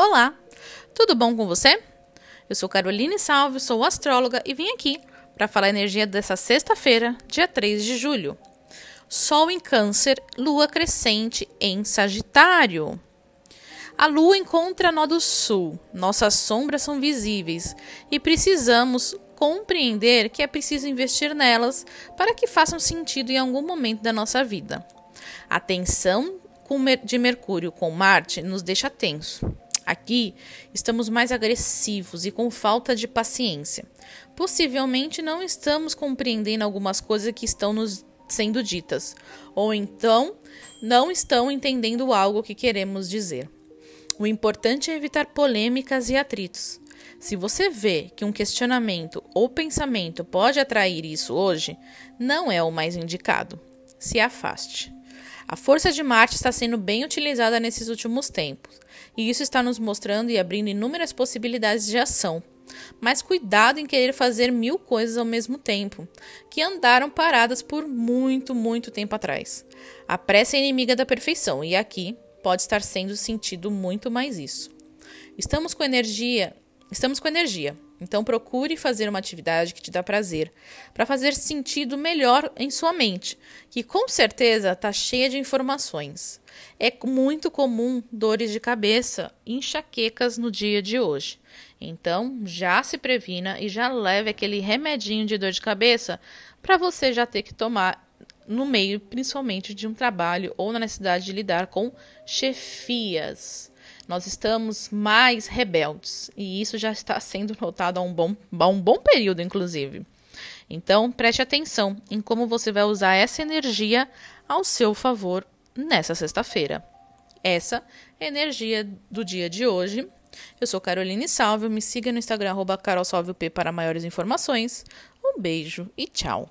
Olá, tudo bom com você? Eu sou Caroline Salve, sou astróloga e vim aqui para falar a energia dessa sexta-feira, dia 3 de julho. Sol em Câncer, Lua crescente em Sagitário. A Lua encontra nó do Sul, nossas sombras são visíveis e precisamos compreender que é preciso investir nelas para que façam sentido em algum momento da nossa vida. A tensão de Mercúrio com Marte nos deixa tenso. Aqui estamos mais agressivos e com falta de paciência. Possivelmente não estamos compreendendo algumas coisas que estão nos sendo ditas, ou então não estão entendendo algo que queremos dizer. O importante é evitar polêmicas e atritos. Se você vê que um questionamento ou pensamento pode atrair isso hoje, não é o mais indicado. Se afaste. A força de Marte está sendo bem utilizada nesses últimos tempos, e isso está nos mostrando e abrindo inúmeras possibilidades de ação. Mas cuidado em querer fazer mil coisas ao mesmo tempo, que andaram paradas por muito, muito tempo atrás. A pressa é inimiga da perfeição, e aqui pode estar sendo sentido muito mais isso. Estamos com energia, estamos com energia, então procure fazer uma atividade que te dá prazer, para fazer sentido melhor em sua mente, que com certeza está cheia de informações. É muito comum dores de cabeça e enxaquecas no dia de hoje. Então, já se previna e já leve aquele remedinho de dor de cabeça para você já ter que tomar no meio, principalmente de um trabalho ou na necessidade de lidar com chefias nós estamos mais rebeldes. E isso já está sendo notado há um bom, um bom período, inclusive. Então, preste atenção em como você vai usar essa energia ao seu favor nessa sexta-feira. Essa é a energia do dia de hoje. Eu sou Caroline Salve, me siga no Instagram, arroba para maiores informações. Um beijo e tchau!